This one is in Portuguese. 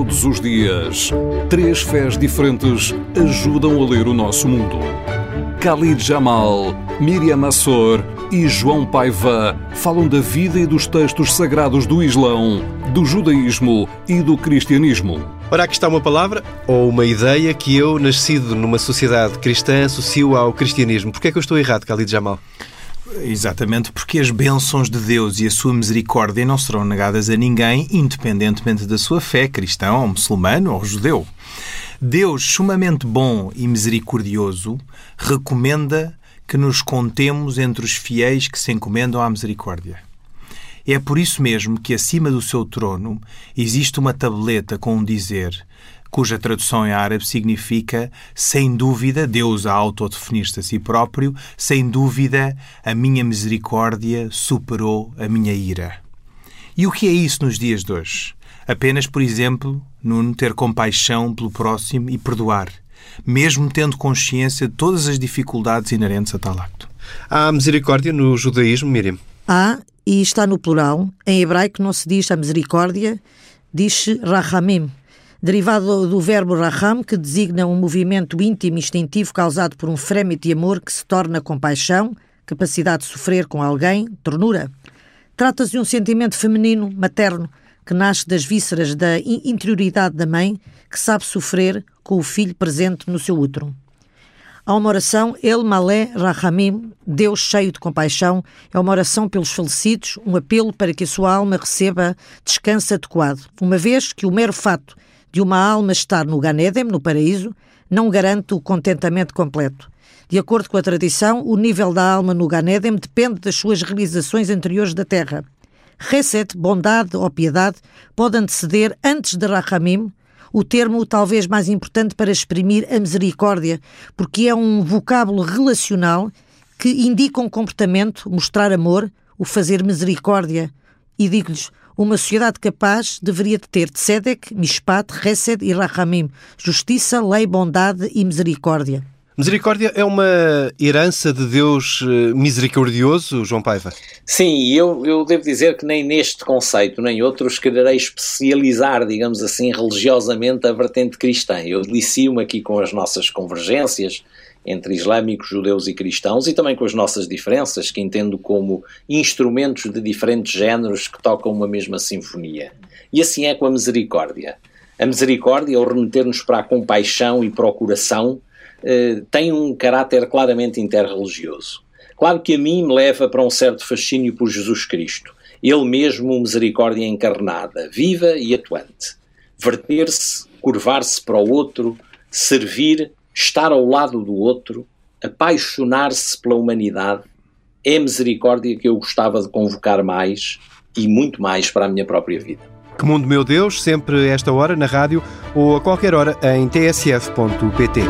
Todos os dias, três fés diferentes ajudam a ler o nosso mundo. Khalid Jamal, Miriam Assor e João Paiva falam da vida e dos textos sagrados do Islão, do judaísmo e do cristianismo. Ora, aqui está uma palavra ou uma ideia que eu, nascido numa sociedade cristã, associo ao cristianismo. Porquê é que eu estou errado, Khalid Jamal? Exatamente, porque as bênçãos de Deus e a sua misericórdia não serão negadas a ninguém, independentemente da sua fé, cristão, muçulmano ou judeu. Deus, sumamente bom e misericordioso, recomenda que nos contemos entre os fiéis que se encomendam à misericórdia. É por isso mesmo que acima do seu trono existe uma tableta com um dizer cuja tradução em árabe significa sem dúvida, Deus a autodefinir-se a si próprio, sem dúvida, a minha misericórdia superou a minha ira. E o que é isso nos dias de hoje? Apenas, por exemplo, Nuno, ter compaixão pelo próximo e perdoar, mesmo tendo consciência de todas as dificuldades inerentes a tal acto. Há misericórdia no judaísmo, Miriam? Há, e está no plural. Em hebraico não se diz a misericórdia, diz-se rahamim, derivado do verbo raham, que designa um movimento íntimo e instintivo causado por um frémito de amor que se torna compaixão, capacidade de sofrer com alguém, ternura. Trata-se de um sentimento feminino, materno, que nasce das vísceras da interioridade da mãe, que sabe sofrer com o filho presente no seu útero. Há uma oração, El Malé Rahamim, Deus cheio de compaixão, é uma oração pelos falecidos, um apelo para que a sua alma receba descanso adequado, uma vez que o mero fato de uma alma estar no Ganedem, no paraíso, não garante o contentamento completo. De acordo com a tradição, o nível da alma no Ganedem depende das suas realizações anteriores da terra. Reset, bondade ou piedade, pode anteceder, antes de Rahamim, o termo talvez mais importante para exprimir a misericórdia, porque é um vocábulo relacional que indica um comportamento, mostrar amor, o fazer misericórdia. E digo-lhes, uma sociedade capaz deveria ter tzedek, mishpat, resed e rahamim, justiça, lei, bondade e misericórdia. Misericórdia é uma herança de Deus eh, misericordioso, João Paiva? Sim, eu, eu devo dizer que nem neste conceito, nem outros, quererei especializar, digamos assim, religiosamente a vertente cristã. Eu delicio-me aqui com as nossas convergências, entre islâmicos, judeus e cristãos e também com as nossas diferenças, que entendo como instrumentos de diferentes géneros que tocam uma mesma sinfonia. E assim é com a misericórdia. A misericórdia, ao remeter-nos para a compaixão e para eh, tem um caráter claramente interreligioso. Claro que a mim me leva para um certo fascínio por Jesus Cristo, ele mesmo misericórdia encarnada, viva e atuante. Verter-se, curvar-se para o outro, servir estar ao lado do outro, apaixonar-se pela humanidade, é misericórdia que eu gostava de convocar mais e muito mais para a minha própria vida. Que mundo, meu Deus, sempre esta hora na rádio ou a qualquer hora em tsf.pt.